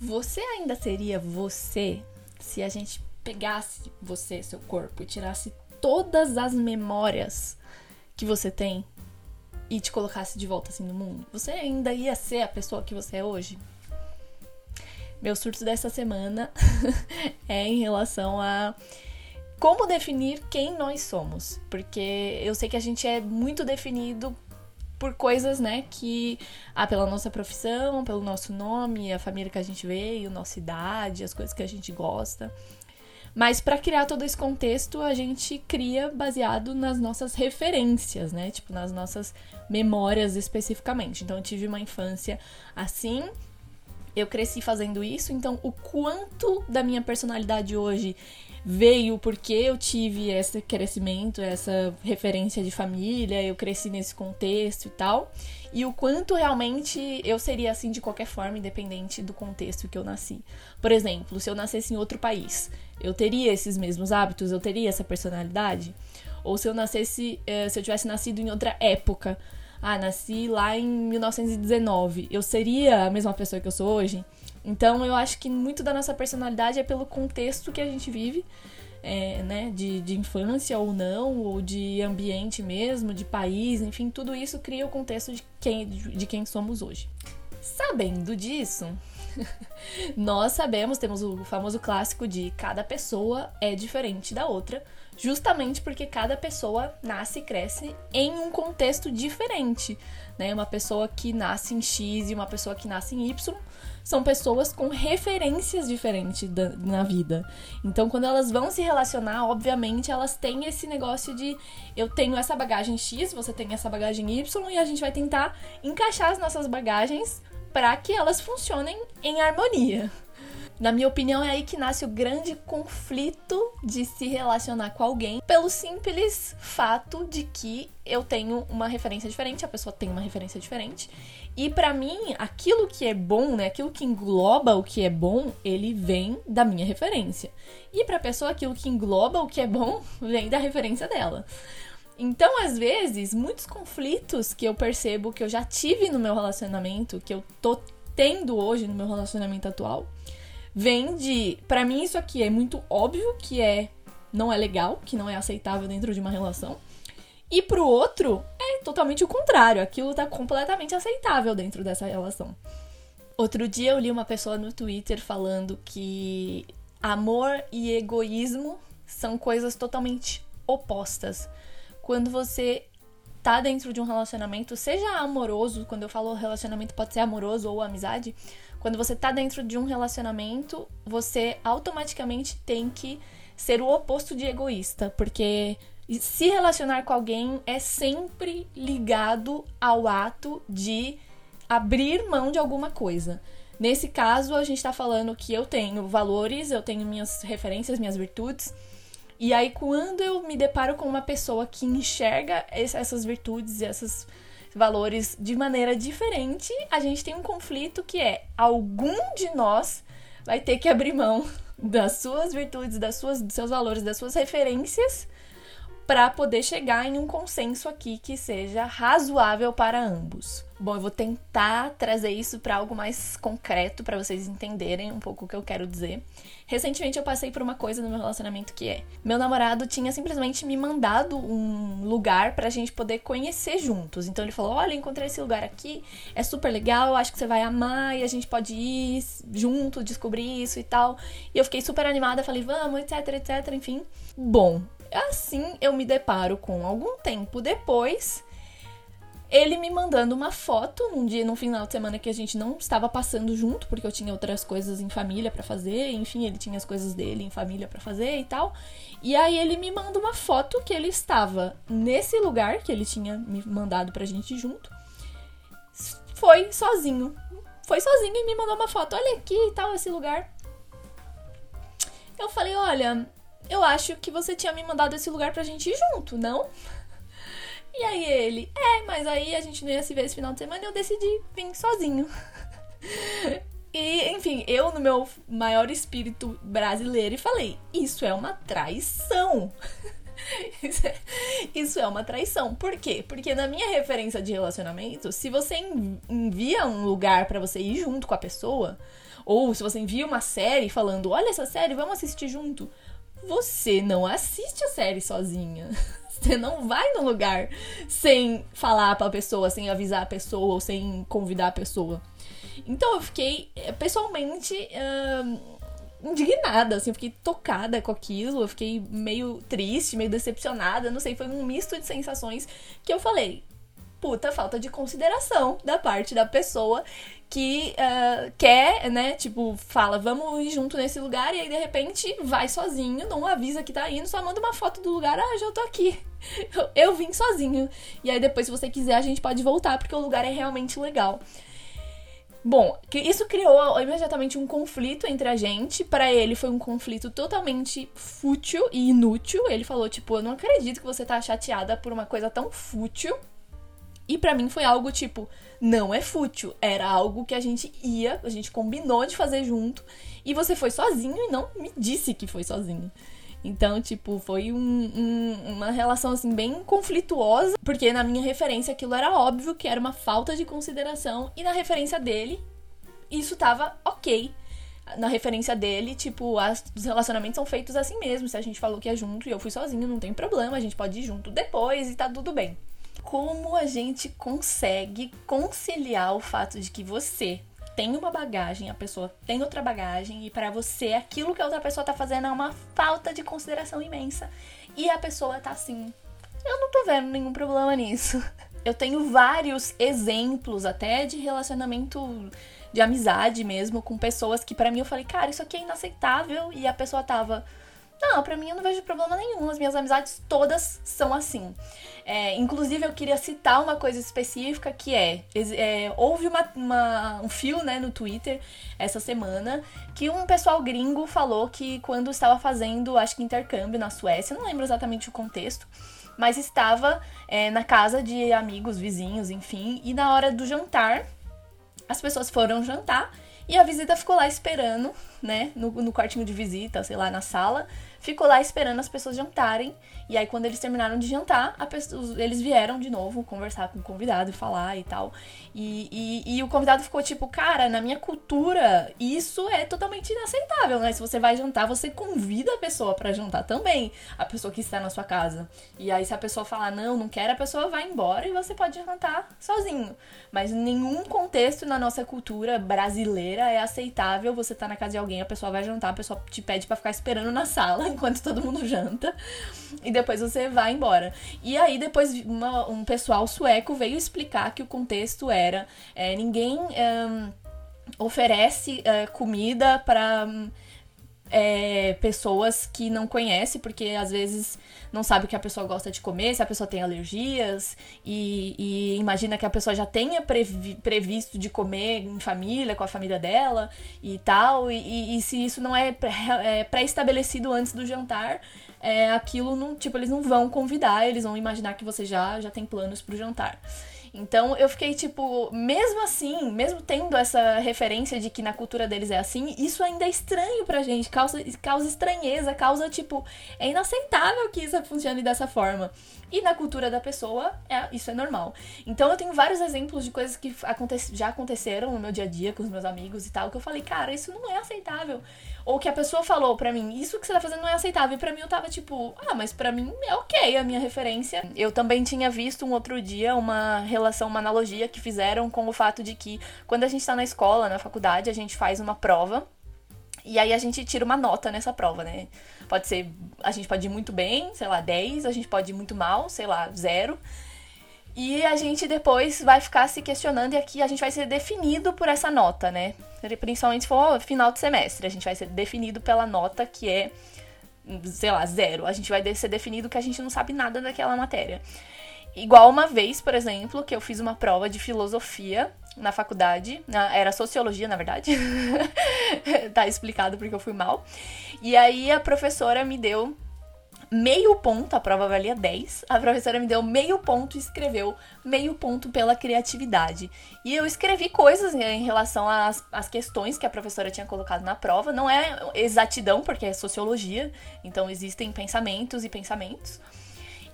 Você ainda seria você se a gente pegasse você, seu corpo, e tirasse todas as memórias que você tem e te colocasse de volta assim no mundo? Você ainda ia ser a pessoa que você é hoje? Meu surto dessa semana é em relação a como definir quem nós somos. Porque eu sei que a gente é muito definido por coisas, né, que ah, pela nossa profissão, pelo nosso nome, a família que a gente veio, nossa idade, as coisas que a gente gosta. Mas para criar todo esse contexto, a gente cria baseado nas nossas referências, né? Tipo, nas nossas memórias especificamente. Então, eu tive uma infância assim, eu cresci fazendo isso, então o quanto da minha personalidade hoje veio porque eu tive esse crescimento, essa referência de família, eu cresci nesse contexto e tal, e o quanto realmente eu seria assim de qualquer forma, independente do contexto que eu nasci. Por exemplo, se eu nascesse em outro país, eu teria esses mesmos hábitos, eu teria essa personalidade? Ou se eu nascesse, eh, se eu tivesse nascido em outra época, ah, nasci lá em 1919, eu seria a mesma pessoa que eu sou hoje? Então eu acho que muito da nossa personalidade é pelo contexto que a gente vive, é, né? De, de infância ou não, ou de ambiente mesmo, de país, enfim, tudo isso cria o contexto de quem, de, de quem somos hoje. Sabendo disso, nós sabemos, temos o famoso clássico de cada pessoa é diferente da outra, justamente porque cada pessoa nasce e cresce em um contexto diferente. Né? Uma pessoa que nasce em X e uma pessoa que nasce em Y são pessoas com referências diferentes da, na vida. Então, quando elas vão se relacionar, obviamente, elas têm esse negócio de eu tenho essa bagagem X, você tem essa bagagem Y, e a gente vai tentar encaixar as nossas bagagens para que elas funcionem em harmonia. Na minha opinião, é aí que nasce o grande conflito de se relacionar com alguém, pelo simples fato de que eu tenho uma referência diferente, a pessoa tem uma referência diferente. E para mim, aquilo que é bom, né, aquilo que engloba o que é bom, ele vem da minha referência. E para a pessoa, aquilo que engloba o que é bom vem da referência dela. Então, às vezes, muitos conflitos que eu percebo que eu já tive no meu relacionamento, que eu tô tendo hoje no meu relacionamento atual, vem de, para mim isso aqui é muito óbvio que é não é legal, que não é aceitável dentro de uma relação. E pro outro é totalmente o contrário, aquilo tá completamente aceitável dentro dessa relação. Outro dia eu li uma pessoa no Twitter falando que amor e egoísmo são coisas totalmente opostas. Quando você tá dentro de um relacionamento, seja amoroso, quando eu falo relacionamento pode ser amoroso ou amizade, quando você tá dentro de um relacionamento, você automaticamente tem que ser o oposto de egoísta, porque se relacionar com alguém é sempre ligado ao ato de abrir mão de alguma coisa. Nesse caso, a gente tá falando que eu tenho valores, eu tenho minhas referências, minhas virtudes. E aí, quando eu me deparo com uma pessoa que enxerga essas virtudes e esses valores de maneira diferente, a gente tem um conflito que é algum de nós vai ter que abrir mão das suas virtudes, das suas, dos seus valores, das suas referências para poder chegar em um consenso aqui que seja razoável para ambos. Bom, eu vou tentar trazer isso para algo mais concreto para vocês entenderem um pouco o que eu quero dizer. Recentemente eu passei por uma coisa no meu relacionamento que é: meu namorado tinha simplesmente me mandado um lugar pra gente poder conhecer juntos. Então ele falou: "Olha, encontrei esse lugar aqui, é super legal, acho que você vai amar e a gente pode ir junto, descobrir isso e tal". E eu fiquei super animada, falei: "Vamos, etc, etc, enfim". Bom, Assim eu me deparo com algum tempo depois ele me mandando uma foto num dia, num final de semana que a gente não estava passando junto, porque eu tinha outras coisas em família para fazer, enfim, ele tinha as coisas dele em família para fazer e tal. E aí ele me manda uma foto que ele estava nesse lugar que ele tinha me mandado pra gente junto. Foi sozinho. Foi sozinho e me mandou uma foto. Olha aqui e tal esse lugar. Eu falei, olha, eu acho que você tinha me mandado esse lugar pra gente ir junto, não? E aí ele, é, mas aí a gente não ia se ver esse final de semana e eu decidi vir sozinho. E, enfim, eu no meu maior espírito brasileiro falei, isso é uma traição. É, isso é uma traição. Por quê? Porque na minha referência de relacionamento, se você envia um lugar para você ir junto com a pessoa, Ou se você envia uma série falando, olha essa série, vamos assistir junto. Você não assiste a série sozinha. Você não vai no lugar sem falar pra pessoa, sem avisar a pessoa ou sem convidar a pessoa. Então eu fiquei eh, pessoalmente uh, indignada, assim, eu fiquei tocada com aquilo, eu fiquei meio triste, meio decepcionada, não sei, foi um misto de sensações que eu falei, puta falta de consideração da parte da pessoa que uh, quer, né, tipo, fala, vamos ir junto nesse lugar, e aí de repente vai sozinho, não avisa que tá indo, só manda uma foto do lugar, ah, já tô aqui. Eu, eu vim sozinho. E aí depois, se você quiser, a gente pode voltar, porque o lugar é realmente legal. Bom, isso criou imediatamente um conflito entre a gente. Para ele foi um conflito totalmente fútil e inútil. Ele falou tipo, eu não acredito que você tá chateada por uma coisa tão fútil. E para mim foi algo tipo, não é fútil, era algo que a gente ia, a gente combinou de fazer junto, e você foi sozinho e não me disse que foi sozinho. Então, tipo, foi um, um, uma relação, assim, bem conflituosa, porque na minha referência aquilo era óbvio que era uma falta de consideração, e na referência dele, isso tava ok. Na referência dele, tipo, as, os relacionamentos são feitos assim mesmo. Se a gente falou que é junto e eu fui sozinho, não tem problema, a gente pode ir junto depois e tá tudo bem como a gente consegue conciliar o fato de que você tem uma bagagem, a pessoa tem outra bagagem e para você aquilo que a outra pessoa tá fazendo é uma falta de consideração imensa e a pessoa tá assim, eu não tô vendo nenhum problema nisso. Eu tenho vários exemplos até de relacionamento de amizade mesmo com pessoas que para mim eu falei, cara, isso aqui é inaceitável e a pessoa tava não, pra mim eu não vejo problema nenhum. As minhas amizades todas são assim. É, inclusive, eu queria citar uma coisa específica que é, é houve uma, uma, um fio né, no Twitter essa semana que um pessoal gringo falou que quando estava fazendo, acho que intercâmbio na Suécia, não lembro exatamente o contexto, mas estava é, na casa de amigos, vizinhos, enfim, e na hora do jantar, as pessoas foram jantar e a visita ficou lá esperando, né, no, no quartinho de visita, sei lá, na sala, ficou lá esperando as pessoas jantarem. E aí, quando eles terminaram de jantar, pessoa, eles vieram de novo conversar com o convidado falar e tal. E, e, e, o convidado ficou tipo, cara, na minha cultura, isso é totalmente inaceitável, né? Se você vai jantar, você convida a pessoa para jantar também, a pessoa que está na sua casa. E aí, se a pessoa falar não, não quer, a pessoa vai embora e você pode jantar sozinho. Mas em nenhum contexto na nossa cultura brasileira é aceitável você estar tá na casa de alguém, a pessoa vai jantar, a pessoa te pede para ficar esperando na sala enquanto todo mundo janta. E depois você vai embora. E aí, depois, uma, um pessoal sueco veio explicar que o contexto era: é, ninguém oferece uh, comida para. É, pessoas que não conhece, porque às vezes não sabe o que a pessoa gosta de comer, se a pessoa tem alergias, e, e imagina que a pessoa já tenha previ, previsto de comer em família, com a família dela e tal, e, e se isso não é, é pré-estabelecido antes do jantar, é, aquilo não, tipo, eles não vão convidar, eles vão imaginar que você já, já tem planos pro jantar. Então eu fiquei tipo, mesmo assim, mesmo tendo essa referência de que na cultura deles é assim, isso ainda é estranho pra gente, causa, causa estranheza, causa tipo, é inaceitável que isso funcione dessa forma. E na cultura da pessoa, é, isso é normal. Então eu tenho vários exemplos de coisas que aconte já aconteceram no meu dia a dia com os meus amigos e tal, que eu falei, cara, isso não é aceitável. Ou que a pessoa falou pra mim, isso que você tá fazendo não é aceitável. E pra mim eu tava tipo, ah, mas pra mim é ok a minha referência. Eu também tinha visto um outro dia uma relação, uma analogia que fizeram com o fato de que quando a gente tá na escola, na faculdade, a gente faz uma prova. E aí a gente tira uma nota nessa prova, né? Pode ser, a gente pode ir muito bem, sei lá, 10, a gente pode ir muito mal, sei lá, 0. E a gente depois vai ficar se questionando e aqui a gente vai ser definido por essa nota, né? Principalmente se for final de semestre, a gente vai ser definido pela nota que é, sei lá, zero. A gente vai ser definido que a gente não sabe nada daquela matéria. Igual uma vez, por exemplo, que eu fiz uma prova de filosofia na faculdade, era sociologia, na verdade. tá explicado porque eu fui mal. E aí a professora me deu meio ponto, a prova valia 10. A professora me deu meio ponto e escreveu meio ponto pela criatividade. E eu escrevi coisas em relação às, às questões que a professora tinha colocado na prova. Não é exatidão, porque é sociologia, então existem pensamentos e pensamentos.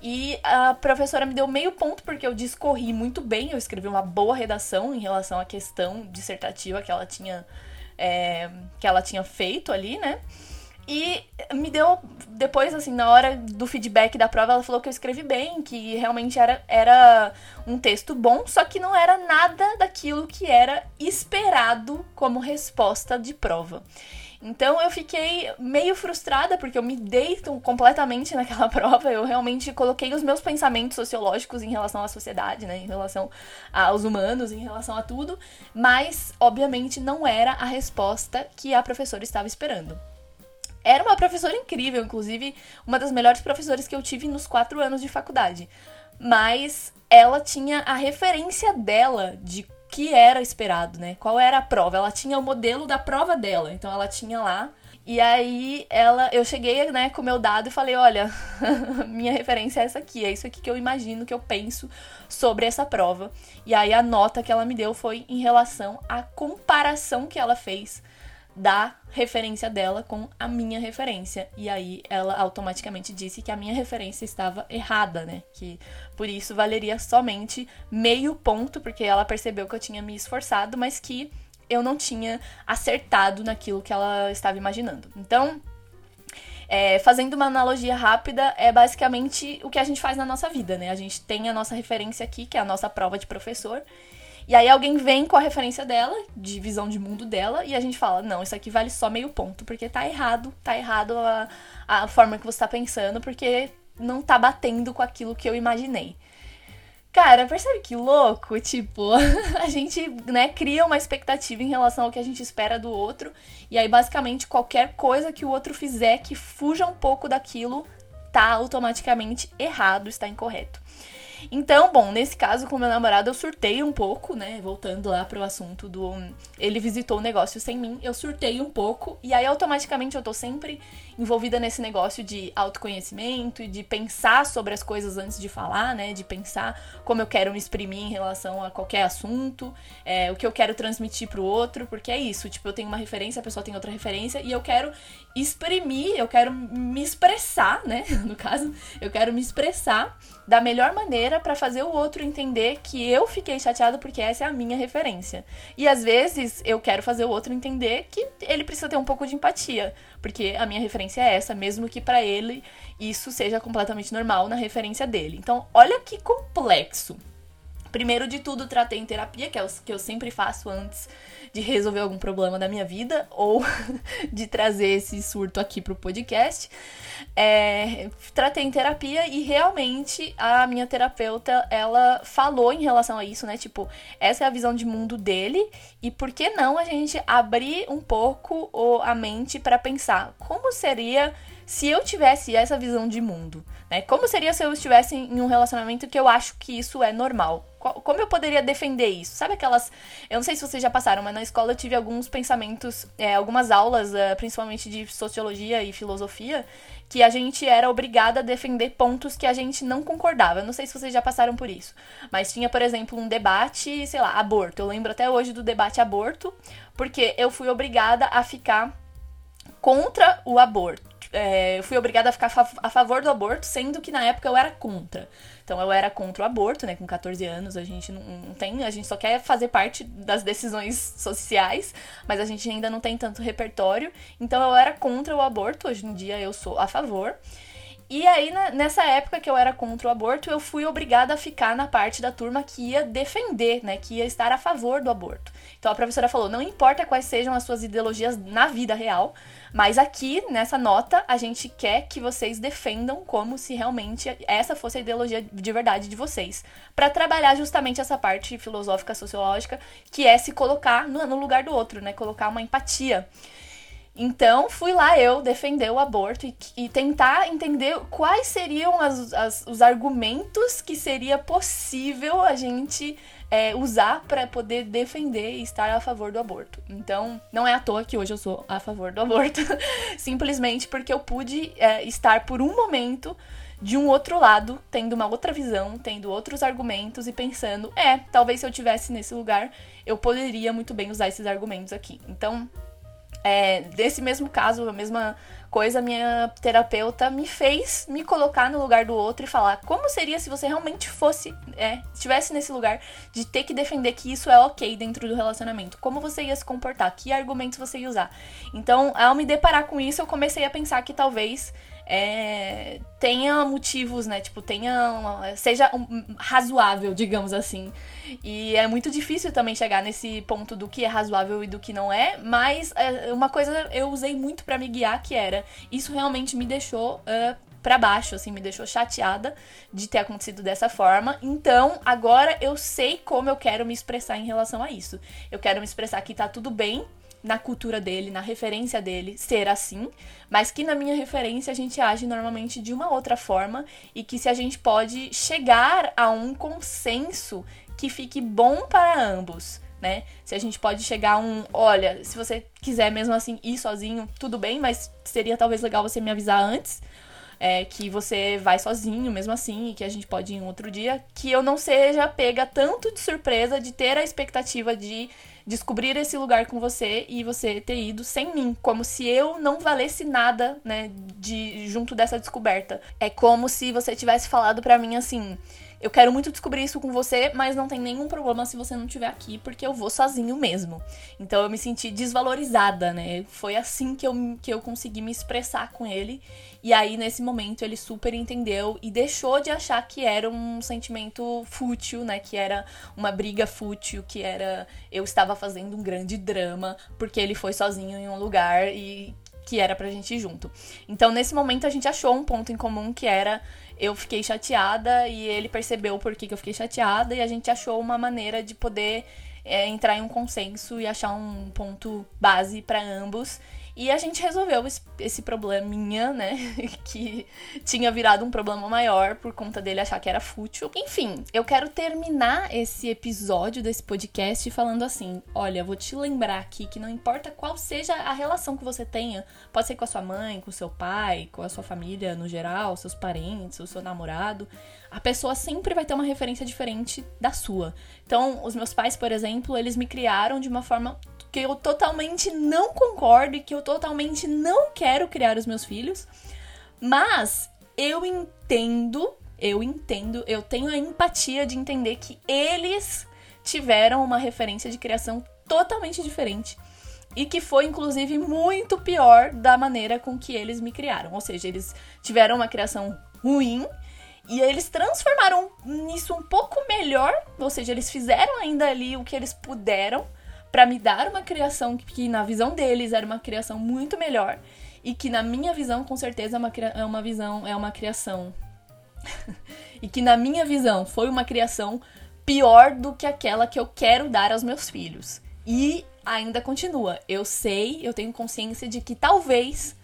E a professora me deu meio ponto porque eu discorri muito bem, eu escrevi uma boa redação em relação à questão dissertativa que ela tinha é, que ela tinha feito ali, né? E me deu, depois, assim, na hora do feedback da prova, ela falou que eu escrevi bem, que realmente era, era um texto bom, só que não era nada daquilo que era esperado como resposta de prova. Então eu fiquei meio frustrada porque eu me deito completamente naquela prova. Eu realmente coloquei os meus pensamentos sociológicos em relação à sociedade, né, em relação aos humanos, em relação a tudo, mas obviamente não era a resposta que a professora estava esperando. Era uma professora incrível, inclusive uma das melhores professoras que eu tive nos quatro anos de faculdade. Mas ela tinha a referência dela de que era esperado, né? Qual era a prova? Ela tinha o modelo da prova dela, então ela tinha lá. E aí ela, eu cheguei, né, com o meu dado e falei, olha, minha referência é essa aqui, é isso aqui que eu imagino, que eu penso sobre essa prova. E aí a nota que ela me deu foi em relação à comparação que ela fez da referência dela com a minha referência. E aí ela automaticamente disse que a minha referência estava errada, né? Que por isso valeria somente meio ponto, porque ela percebeu que eu tinha me esforçado, mas que eu não tinha acertado naquilo que ela estava imaginando. Então, é, fazendo uma analogia rápida, é basicamente o que a gente faz na nossa vida, né? A gente tem a nossa referência aqui, que é a nossa prova de professor, e aí alguém vem com a referência dela, de visão de mundo dela, e a gente fala, não, isso aqui vale só meio ponto, porque tá errado, tá errado a, a forma que você tá pensando, porque não tá batendo com aquilo que eu imaginei. Cara, percebe que louco? Tipo, a gente, né, cria uma expectativa em relação ao que a gente espera do outro, e aí basicamente qualquer coisa que o outro fizer que fuja um pouco daquilo tá automaticamente errado, está incorreto. Então, bom, nesse caso com meu namorado eu surtei um pouco, né? Voltando lá pro assunto do ele visitou o negócio sem mim, eu surtei um pouco e aí automaticamente eu tô sempre envolvida nesse negócio de autoconhecimento e de pensar sobre as coisas antes de falar, né? De pensar como eu quero me exprimir em relação a qualquer assunto, é, o que eu quero transmitir pro outro, porque é isso, tipo, eu tenho uma referência, a pessoa tem outra referência e eu quero exprimir, eu quero me expressar, né? No caso, eu quero me expressar da melhor maneira para fazer o outro entender que eu fiquei chateado porque essa é a minha referência. E às vezes eu quero fazer o outro entender que ele precisa ter um pouco de empatia, porque a minha referência é essa, mesmo que para ele isso seja completamente normal na referência dele. Então, olha que complexo. Primeiro de tudo, tratei em terapia, que é o que eu sempre faço antes de resolver algum problema da minha vida ou de trazer esse surto aqui pro podcast. É, tratei em terapia e realmente a minha terapeuta ela falou em relação a isso, né? Tipo, essa é a visão de mundo dele e por que não a gente abrir um pouco a mente para pensar como seria se eu tivesse essa visão de mundo, né? Como seria se eu estivesse em um relacionamento que eu acho que isso é normal? Como eu poderia defender isso? Sabe aquelas. Eu não sei se vocês já passaram, mas na escola eu tive alguns pensamentos, é, algumas aulas, é, principalmente de sociologia e filosofia, que a gente era obrigada a defender pontos que a gente não concordava. Eu não sei se vocês já passaram por isso. Mas tinha, por exemplo, um debate, sei lá, aborto. Eu lembro até hoje do debate aborto, porque eu fui obrigada a ficar contra o aborto é, fui obrigada a ficar a favor do aborto, sendo que na época eu era contra. Então eu era contra o aborto, né? Com 14 anos, a gente não, tem, a gente só quer fazer parte das decisões sociais, mas a gente ainda não tem tanto repertório. Então eu era contra o aborto, hoje em dia eu sou a favor. E aí, nessa época que eu era contra o aborto, eu fui obrigada a ficar na parte da turma que ia defender, né? Que ia estar a favor do aborto. Então a professora falou: não importa quais sejam as suas ideologias na vida real, mas aqui, nessa nota, a gente quer que vocês defendam como se realmente essa fosse a ideologia de verdade de vocês. para trabalhar justamente essa parte filosófica, sociológica, que é se colocar no, lugar do outro, né? Colocar uma empatia. Então, fui lá eu defender o aborto e, e tentar entender quais seriam as, as, os argumentos que seria possível a gente é, usar para poder defender e estar a favor do aborto. Então, não é à toa que hoje eu sou a favor do aborto, simplesmente porque eu pude é, estar por um momento de um outro lado, tendo uma outra visão, tendo outros argumentos e pensando, é, talvez se eu tivesse nesse lugar, eu poderia muito bem usar esses argumentos aqui. Então, é, desse mesmo caso, a mesma coisa, minha terapeuta me fez me colocar no lugar do outro e falar como seria se você realmente fosse, é, estivesse nesse lugar de ter que defender que isso é ok dentro do relacionamento. Como você ia se comportar? Que argumentos você ia usar? Então, ao me deparar com isso, eu comecei a pensar que talvez é, tenha motivos, né? Tipo, tenha. seja um, razoável, digamos assim. E é muito difícil também chegar nesse ponto do que é razoável e do que não é, mas é, uma coisa eu usei muito para me guiar que era isso realmente me deixou. Uh, para baixo, assim, me deixou chateada de ter acontecido dessa forma. Então, agora eu sei como eu quero me expressar em relação a isso. Eu quero me expressar que tá tudo bem na cultura dele, na referência dele, ser assim, mas que na minha referência a gente age normalmente de uma outra forma e que se a gente pode chegar a um consenso que fique bom para ambos. Né? Se a gente pode chegar a um, olha, se você quiser mesmo assim ir sozinho, tudo bem, mas seria talvez legal você me avisar antes, é, que você vai sozinho mesmo assim e que a gente pode ir em outro dia, que eu não seja pega tanto de surpresa de ter a expectativa de descobrir esse lugar com você e você ter ido sem mim, como se eu não valesse nada, né, de junto dessa descoberta. É como se você tivesse falado para mim assim: eu quero muito descobrir isso com você, mas não tem nenhum problema se você não estiver aqui, porque eu vou sozinho mesmo. Então eu me senti desvalorizada, né? Foi assim que eu, que eu consegui me expressar com ele. E aí, nesse momento, ele super entendeu e deixou de achar que era um sentimento fútil, né? Que era uma briga fútil, que era eu estava fazendo um grande drama porque ele foi sozinho em um lugar e que era pra gente ir junto. Então, nesse momento, a gente achou um ponto em comum que era eu fiquei chateada e ele percebeu por que, que eu fiquei chateada e a gente achou uma maneira de poder é, entrar em um consenso e achar um ponto base para ambos e a gente resolveu esse probleminha, né? que tinha virado um problema maior por conta dele achar que era fútil. Enfim, eu quero terminar esse episódio desse podcast falando assim: olha, vou te lembrar aqui que não importa qual seja a relação que você tenha, pode ser com a sua mãe, com o seu pai, com a sua família no geral, seus parentes, o seu namorado, a pessoa sempre vai ter uma referência diferente da sua. Então, os meus pais, por exemplo, eles me criaram de uma forma que eu totalmente não concordo e que eu totalmente não quero criar os meus filhos. Mas eu entendo, eu entendo, eu tenho a empatia de entender que eles tiveram uma referência de criação totalmente diferente e que foi inclusive muito pior da maneira com que eles me criaram. Ou seja, eles tiveram uma criação ruim e eles transformaram nisso um pouco melhor, ou seja, eles fizeram ainda ali o que eles puderam para me dar uma criação que, que, na visão deles era uma criação muito melhor e que na minha visão com certeza é uma, é uma visão é uma criação e que na minha visão foi uma criação pior do que aquela que eu quero dar aos meus filhos. E ainda continua. Eu sei, eu tenho consciência de que talvez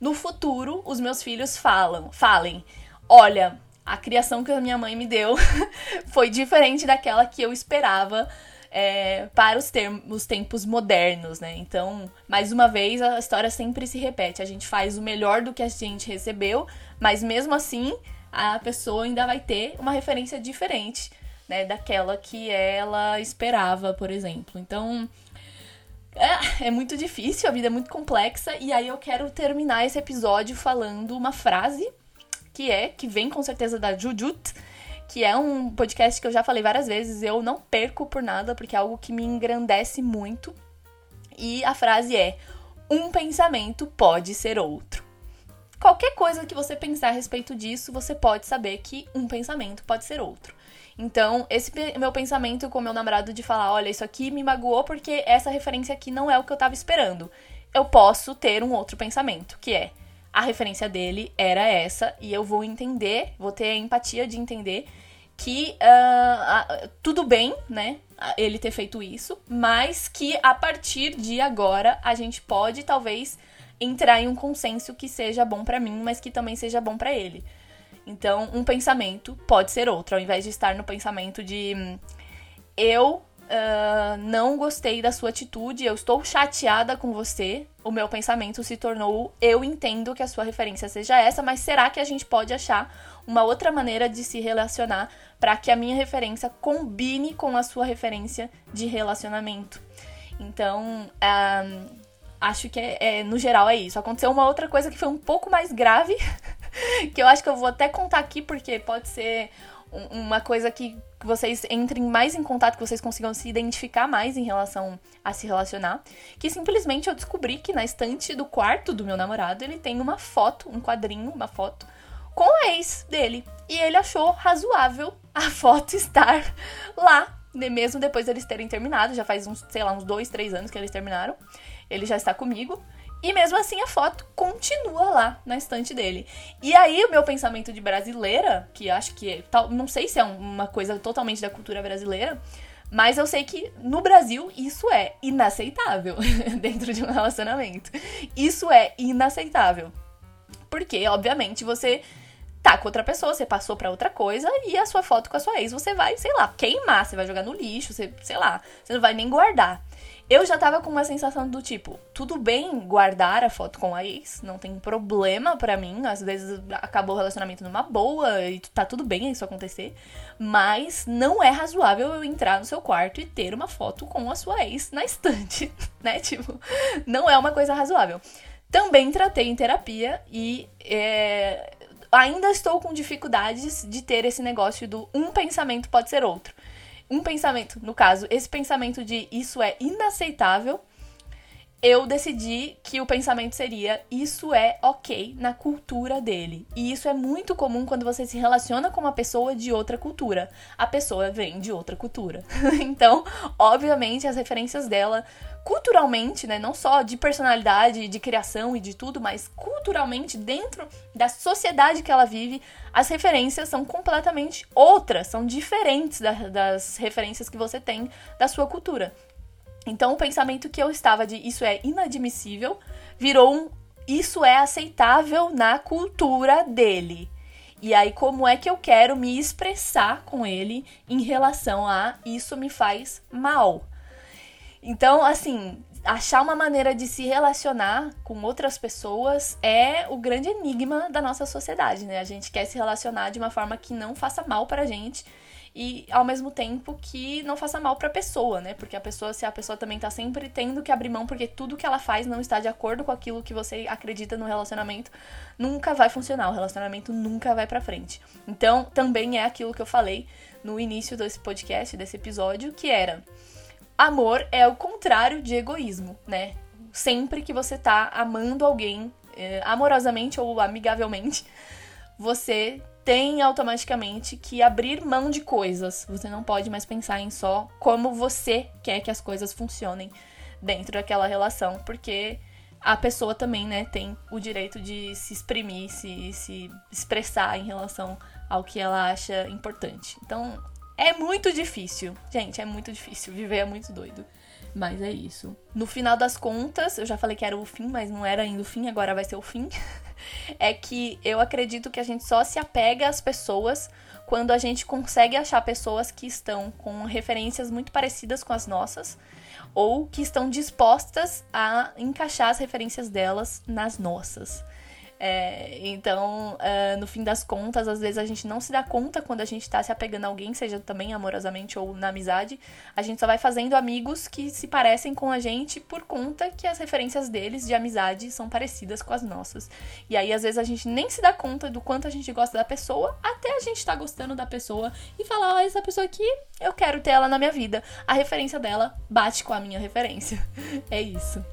no futuro os meus filhos falam, falem: "Olha, a criação que a minha mãe me deu foi diferente daquela que eu esperava é, para os, termos, tempos modernos, né? Então, mais uma vez, a história sempre se repete. A gente faz o melhor do que a gente recebeu, mas mesmo assim, a pessoa ainda vai ter uma referência diferente, né? Daquela que ela esperava, por exemplo. Então, é, é, muito difícil, a vida é muito complexa, e aí eu quero terminar esse episódio falando uma frase que é, que vem com certeza da Jujut, que é um podcast que eu já falei várias vezes, eu não perco por nada, porque é algo que me engrandece muito. E a frase é: um pensamento pode ser outro. Qualquer coisa que você pensar a respeito disso, você pode saber que um pensamento pode ser outro. Então, esse meu pensamento com meu namorado de falar, olha, isso aqui me magoou porque essa referência aqui não é o que eu tava esperando. Eu posso ter um outro pensamento, que é a referência dele era essa e eu vou entender, vou ter a empatia de entender que uh, uh, tudo bem, né? Ele ter feito isso, mas que a partir de agora a gente pode talvez entrar em um consenso que seja bom para mim, mas que também seja bom para ele. Então, um pensamento pode ser outro, ao invés de estar no pensamento de hum, eu uh, não gostei da sua atitude, eu estou chateada com você. O meu pensamento se tornou: eu entendo que a sua referência seja essa, mas será que a gente pode achar uma outra maneira de se relacionar para que a minha referência combine com a sua referência de relacionamento? Então, uh, acho que é, é, no geral é isso. Aconteceu uma outra coisa que foi um pouco mais grave, que eu acho que eu vou até contar aqui, porque pode ser uma coisa que vocês entrem mais em contato, que vocês consigam se identificar mais em relação a se relacionar. Que simplesmente eu descobri que na estante do quarto do meu namorado ele tem uma foto, um quadrinho, uma foto com a ex dele. E ele achou razoável a foto estar lá, né, mesmo depois deles terem terminado. Já faz uns, sei lá, uns dois, três anos que eles terminaram. Ele já está comigo. E mesmo assim a foto continua lá na estante dele. E aí o meu pensamento de brasileira, que acho que é, tal, não sei se é uma coisa totalmente da cultura brasileira, mas eu sei que no Brasil isso é inaceitável dentro de um relacionamento. Isso é inaceitável. Porque, obviamente, você tá com outra pessoa, você passou para outra coisa e a sua foto com a sua ex você vai, sei lá, queimar, você vai jogar no lixo, você, sei lá, você não vai nem guardar. Eu já tava com uma sensação do tipo, tudo bem guardar a foto com a ex, não tem problema para mim, às vezes acabou o relacionamento numa boa e tá tudo bem isso acontecer, mas não é razoável eu entrar no seu quarto e ter uma foto com a sua ex na estante, né? Tipo, não é uma coisa razoável. Também tratei em terapia e é, ainda estou com dificuldades de ter esse negócio do um pensamento pode ser outro um pensamento, no caso, esse pensamento de isso é inaceitável, eu decidi que o pensamento seria isso é ok na cultura dele. E isso é muito comum quando você se relaciona com uma pessoa de outra cultura. A pessoa vem de outra cultura. então, obviamente, as referências dela culturalmente, né, não só de personalidade, de criação e de tudo, mas culturalmente dentro da sociedade que ela vive, as referências são completamente outras, são diferentes da, das referências que você tem da sua cultura. Então o pensamento que eu estava de isso é inadmissível virou um isso é aceitável na cultura dele. E aí, como é que eu quero me expressar com ele em relação a isso me faz mal? Então, assim, achar uma maneira de se relacionar com outras pessoas é o grande enigma da nossa sociedade, né? A gente quer se relacionar de uma forma que não faça mal pra gente e ao mesmo tempo que não faça mal para a pessoa, né? Porque a pessoa, se a pessoa também tá sempre tendo que abrir mão porque tudo que ela faz não está de acordo com aquilo que você acredita no relacionamento, nunca vai funcionar, o relacionamento nunca vai para frente. Então, também é aquilo que eu falei no início desse podcast, desse episódio, que era amor é o contrário de egoísmo, né? Sempre que você tá amando alguém eh, amorosamente ou amigavelmente, você tem automaticamente que abrir mão de coisas. Você não pode mais pensar em só como você quer que as coisas funcionem dentro daquela relação, porque a pessoa também, né, tem o direito de se exprimir, se, se expressar em relação ao que ela acha importante. Então, é muito difícil. Gente, é muito difícil. Viver é muito doido. Mas é isso. No final das contas, eu já falei que era o fim, mas não era ainda o fim, agora vai ser o fim. é que eu acredito que a gente só se apega às pessoas quando a gente consegue achar pessoas que estão com referências muito parecidas com as nossas ou que estão dispostas a encaixar as referências delas nas nossas. É, então, uh, no fim das contas, às vezes a gente não se dá conta quando a gente tá se apegando a alguém, seja também amorosamente ou na amizade. A gente só vai fazendo amigos que se parecem com a gente por conta que as referências deles de amizade são parecidas com as nossas. E aí, às vezes, a gente nem se dá conta do quanto a gente gosta da pessoa, até a gente tá gostando da pessoa e falar: oh, essa pessoa aqui, eu quero ter ela na minha vida. A referência dela bate com a minha referência. é isso.